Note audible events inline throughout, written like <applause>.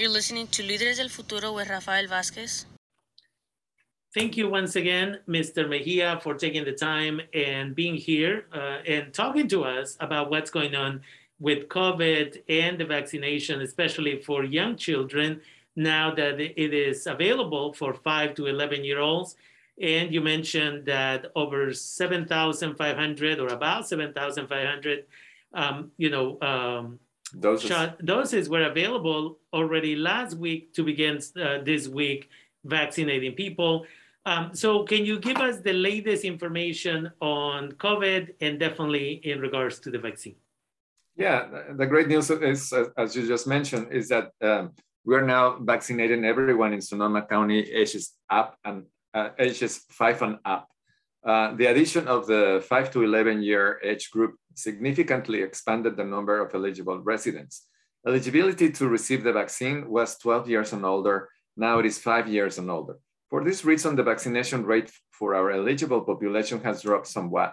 You're listening to Líderes del Futuro with Rafael Vázquez. Thank you once again, Mr. Mejia, for taking the time and being here uh, and talking to us about what's going on with COVID and the vaccination, especially for young children, now that it is available for 5 to 11 year olds. And you mentioned that over 7,500 or about 7,500, um, you know, um, doses. Doses were available already last week to begin uh, this week vaccinating people. Um, so can you give us the latest information on COVID and definitely in regards to the vaccine? Yeah, the great news is, as you just mentioned, is that um, we're now vaccinating everyone in Sonoma County ages up and uh, ages five and up. Uh, the addition of the 5 to 11 year age group significantly expanded the number of eligible residents. Eligibility to receive the vaccine was 12 years and older. Now it is five years and older. For this reason, the vaccination rate for our eligible population has dropped somewhat.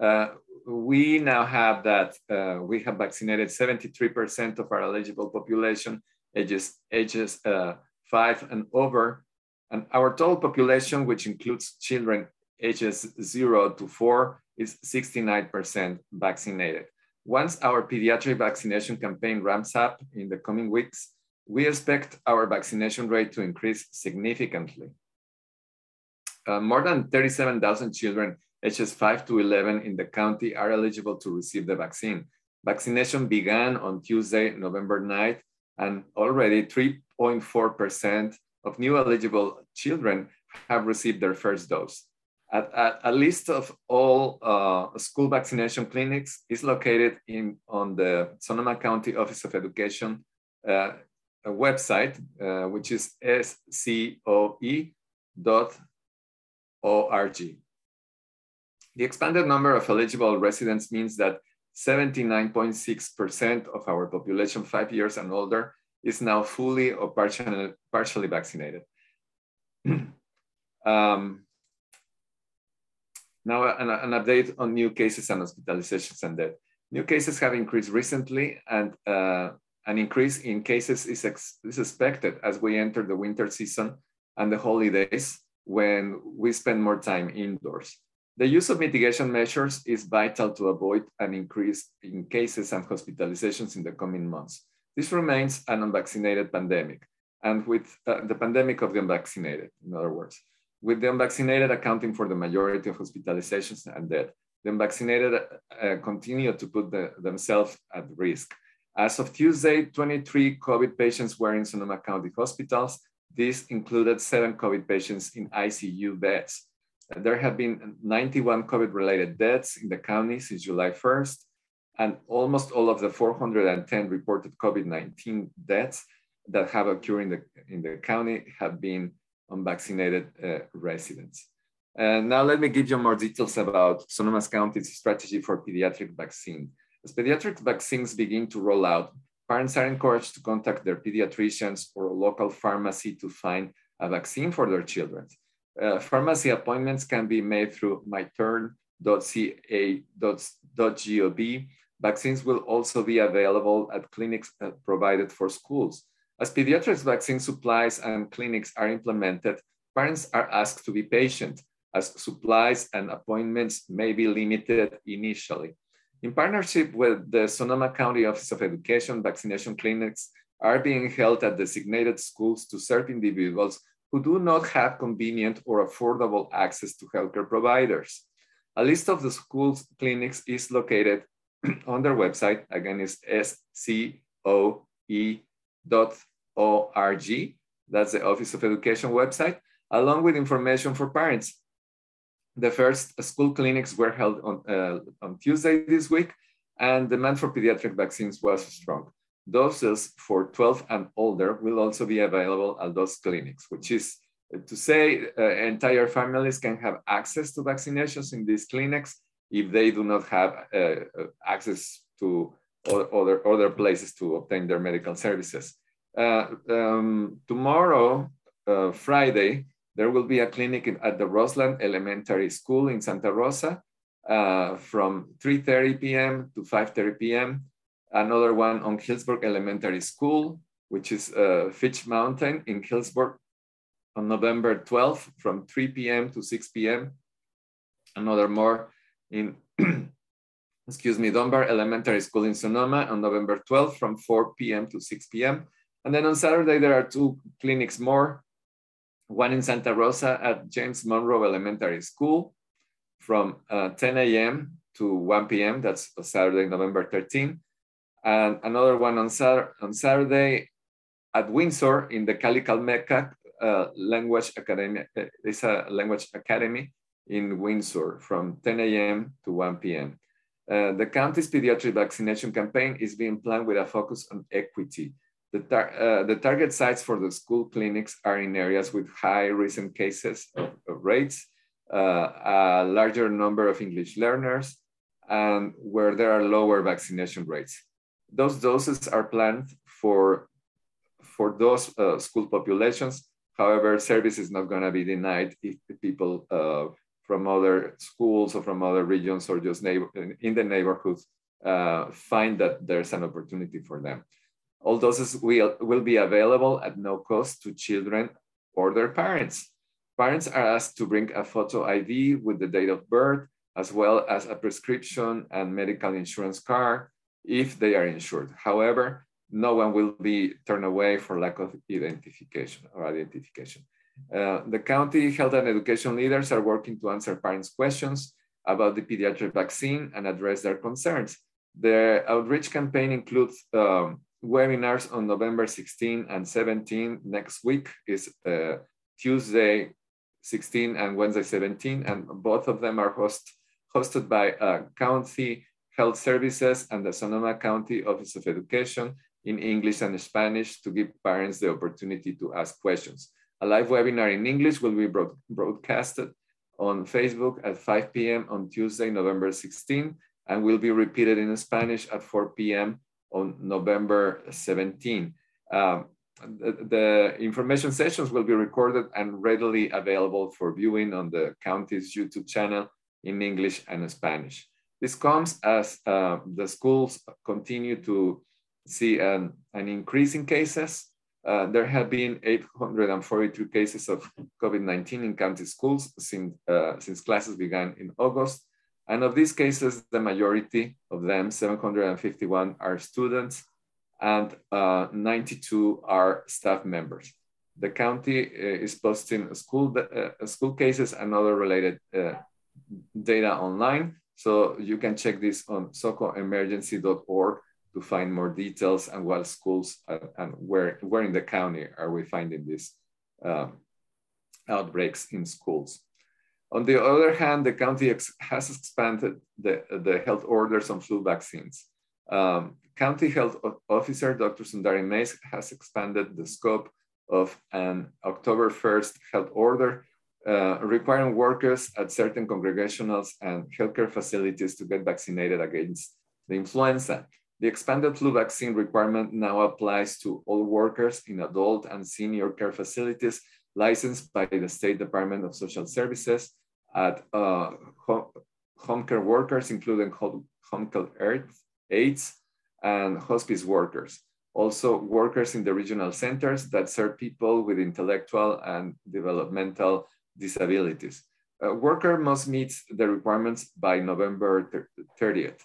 Uh, we now have that uh, we have vaccinated 73% of our eligible population ages, ages uh, five and over. And our total population, which includes children ages zero to four is 69% vaccinated. Once our pediatric vaccination campaign ramps up in the coming weeks, we expect our vaccination rate to increase significantly. Uh, more than 37,000 children ages 5 to 11 in the county are eligible to receive the vaccine. Vaccination began on Tuesday, November 9th, and already 3.4% of new eligible children have received their first dose. A, a, list of all uh, school vaccination clinics is located in on the Sonoma County Office of Education uh, website, uh, which is scoe.org. The expanded number of eligible residents means that 79.6% of our population five years and older is now fully or partially, partially vaccinated. <clears throat> um, now, an, an, update on new cases and hospitalizations and death. New cases have increased recently, and uh, an increase in cases is, is expected as we enter the winter season and the holidays when we spend more time indoors. The use of mitigation measures is vital to avoid an increase in cases and hospitalizations in the coming months. This remains an unvaccinated pandemic, and with uh, the pandemic of the unvaccinated, in other words with the unvaccinated accounting for the majority of hospitalizations and death. The unvaccinated uh, continue to put the, themselves at risk. As of Tuesday, 23 COVID patients were in Sonoma County hospitals. This included seven COVID patients in ICU beds. There have been 91 COVID related deaths in the county since July 1st, and almost all of the 410 reported COVID 19 deaths that have occurred in the, in the county have been unvaccinated uh, residents. And now let me give you more details about Sonoma County's strategy for pediatric vaccine. As pediatric vaccines begin to roll out, parents are encouraged to contact their pediatricians or a local pharmacy to find a vaccine for their children. Uh, pharmacy appointments can be made through myturn.ca.gov. Vaccines will also be available at clinics uh, provided for schools. As pediatrics vaccine supplies and clinics are implemented, parents are asked to be patient as supplies and appointments may be limited initially. In partnership with the Sonoma County Office of Education, vaccination clinics are being held at designated schools to serve individuals who do not have convenient or affordable access to healthcare providers. A list of the schools clinics is located <clears throat> on their website. Again, it's scoe.org. That's the Office of Education website, along with information for parents. The first school clinics were held on, uh, on Tuesday this week, and demand for pediatric vaccines was strong. Doses for 12 and older will also be available at those clinics, which is to say uh, entire families can have access to vaccinations in these clinics if they do not have uh, uh access to other, other places to obtain their medical services. Uh, um, tomorrow, uh, Friday, there will be a clinic at the Roseland Elementary School in Santa Rosa uh, from 3.30 p.m. to 5.30 p.m. Another one on Healdsburg Elementary School which is uh, Fitch Mountain in Healdsburg on November 12th from 3 p.m. to 6 p.m. Another more in, <clears throat> excuse me, Dunbar Elementary School in Sonoma on November 12th from 4 p.m. to 6 p.m. And then on Saturday, there are two clinics more, one in Santa Rosa at James Monroe Elementary School from uh, 10 a.m. to 1 p.m. That's Saturday, November 13th. And another one on, Sat on Saturday at Windsor in the Cali Calmécac uh, Language Academy. It's a language academy in Windsor from 10 a.m. to 1 p.m. Uh, the county's pediatric vaccination campaign is being planned with a focus on equity. The, tar uh, the target sites for the school clinics are in areas with high recent cases of, of rates, uh, a larger number of English learners, and where there are lower vaccination rates. Those doses are planned for, for those uh, school populations. However, service is not gonna be denied if people uh, from other schools or from other regions or just neighbor, in the neighborhoods uh, find that there's an opportunity for them. All doses will, will be available at no cost to children or their parents. Parents are asked to bring a photo ID with the date of birth, as well as a prescription and medical insurance card if they are insured. However, no one will be turned away for lack of identification or identification. Uh, the county health and education leaders are working to answer parents' questions about the pediatric vaccine and address their concerns. The outreach campaign includes um, webinars on November 16 and 17. Next week is uh, Tuesday 16 and Wednesday 17, and both of them are host, hosted by uh, County Health Services and the Sonoma County Office of Education in English and Spanish to give parents the opportunity to ask questions. A live webinar in English will be broad broadcasted on Facebook at 5 p.m. on Tuesday, November 16, and will be repeated in Spanish at 4 p.m. on November 17. Um, the, the, information sessions will be recorded and readily available for viewing on the county's YouTube channel in English and Spanish. This comes as uh, the schools continue to see an, an increase in cases. Uh, there have been 842 cases of COVID-19 in county schools since, uh, since classes began in August. And of these cases, the majority of them, 751, are students and uh, 92 are staff members. The county uh, is posting school, uh, school cases and other related uh, data online. So you can check this on socoemergency.org to find more details and what schools uh, and where, where in the county are we finding these um, outbreaks in schools. On the other hand, the county ex has expanded the, the health orders on flu vaccines. Um, county health officer, Dr. Sundari Mase, has expanded the scope of an October 1st health order uh, requiring workers at certain congregationals and healthcare facilities to get vaccinated against the influenza. The expanded flu vaccine requirement now applies to all workers in adult and senior care facilities licensed by the State Department of Social Services at uh, home, care workers, including home, home care aides and hospice workers. Also workers in the regional centers that serve people with intellectual and developmental disabilities. A worker must meet the requirements by November 30th.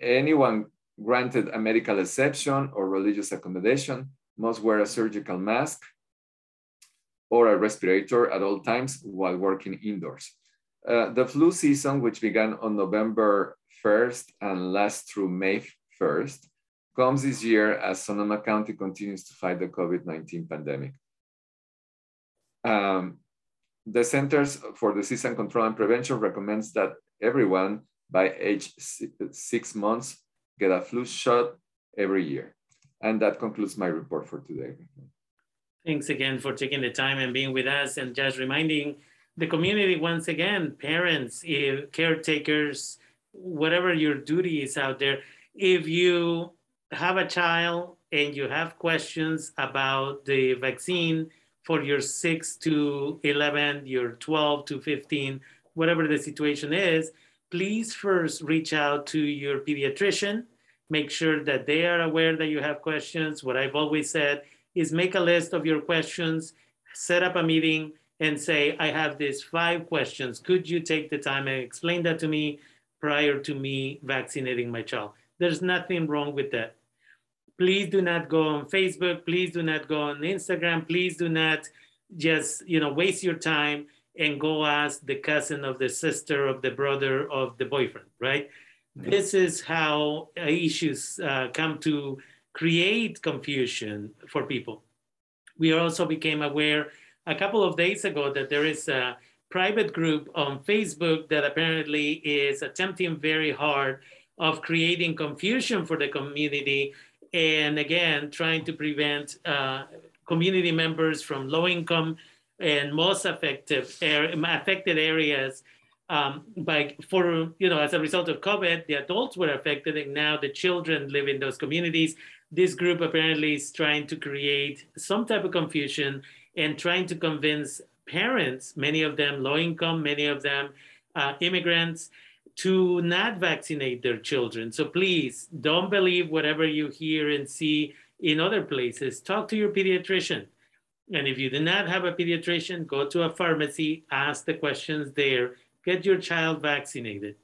Anyone granted a medical exception or religious accommodation must wear a surgical mask or a respirator at all times while working indoors. Uh, the flu season, which began on November 1st and lasts through May 1st, comes this year as Sonoma County continues to fight the COVID-19 pandemic. Um, the Centers for Disease and Control and Prevention recommends that everyone by age six months get a flu shot every year. And that concludes my report for today. Thanks again for taking the time and being with us and just reminding the community once again, parents, if caretakers, whatever your duty is out there, if you have a child and you have questions about the vaccine for your 6 to 11, your 12 to 15, whatever the situation is, please first reach out to your pediatrician Make sure that they are aware that you have questions. What I've always said is make a list of your questions, set up a meeting, and say, I have these five questions. Could you take the time and explain that to me prior to me vaccinating my child? There's nothing wrong with that. Please do not go on Facebook. Please do not go on Instagram. Please do not just you know waste your time and go ask the cousin of the sister of the brother of the boyfriend, right? This is how uh, issues uh, come to create confusion for people. We also became aware a couple of days ago that there is a private group on Facebook that apparently is attempting very hard of creating confusion for the community and again trying to prevent uh, community members from low income and most effective affected areas um, by for you know as a result of COVID, the adults were affected, and now the children live in those communities. This group apparently is trying to create some type of confusion and trying to convince parents, many of them low income, many of them uh, immigrants, to not vaccinate their children. So please don't believe whatever you hear and see in other places. Talk to your pediatrician. And if you do not have a pediatrician, go to a pharmacy, ask the questions there, get your child vaccinated.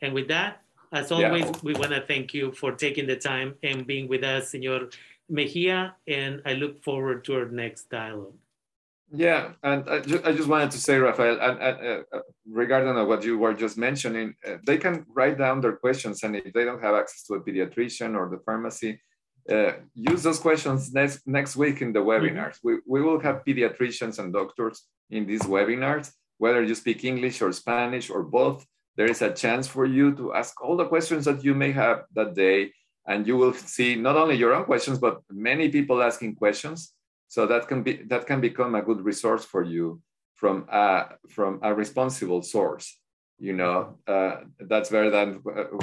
And with that, as always, yeah. we want to thank you for taking the time and being with us, Senor Mejia. And I look forward to our next dialogue. Yeah, and I just, I just wanted to say, Rafael, and, and uh, regarding what you were just mentioning, uh, they can write down their questions, and if they don't have access to a pediatrician or the pharmacy, uh, use those questions next, next week in the webinars. Mm-hmm. We, we will have pediatricians and doctors in these webinars, whether you speak English or Spanish or both, there is a chance for you to ask all the questions that you may have that day. And you will see not only your own questions, but many people asking questions. So that can be that can become a good resource for you from a, from a responsible source you know uh, that's better than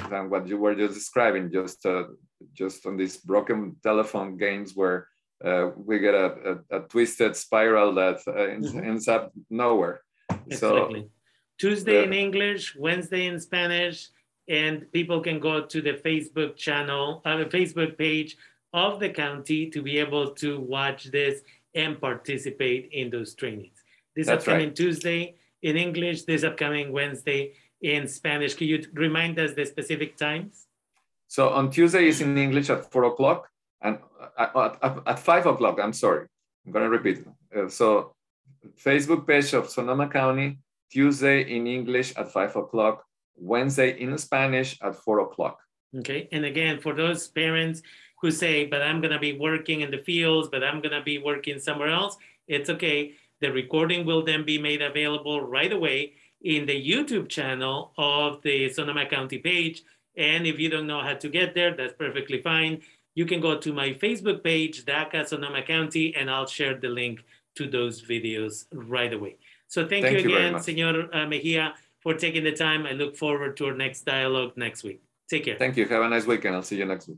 than what you were just describing just uh, just on these broken telephone games where uh, we get a, a, a, twisted spiral that uh, ends, mm-hmm. ends, up nowhere exactly. so tuesday in english wednesday in spanish and people can go to the facebook channel uh, the facebook page of the county to be able to watch this and participate in those trainings this upcoming right. tuesday in English this upcoming Wednesday in Spanish. Can you remind us the specific times? So on Tuesday is in English at four o'clock and at, at, at, five o'clock, I'm sorry, I'm gonna repeat. Uh, so Facebook page of Sonoma County, Tuesday in English at five o'clock, Wednesday in Spanish at four o'clock. Okay, and again, for those parents who say, but I'm gonna be working in the fields, but I'm gonna be working somewhere else, it's okay. The recording will then be made available right away in the YouTube channel of the Sonoma County page. And if you don't know how to get there, that's perfectly fine. You can go to my Facebook page, DACA Sonoma County, and I'll share the link to those videos right away. So thank, thank you again, Senor uh, Mejia, for taking the time. I look forward to our next dialogue next week. Take care. Thank you. Have a nice weekend. I'll see you next week.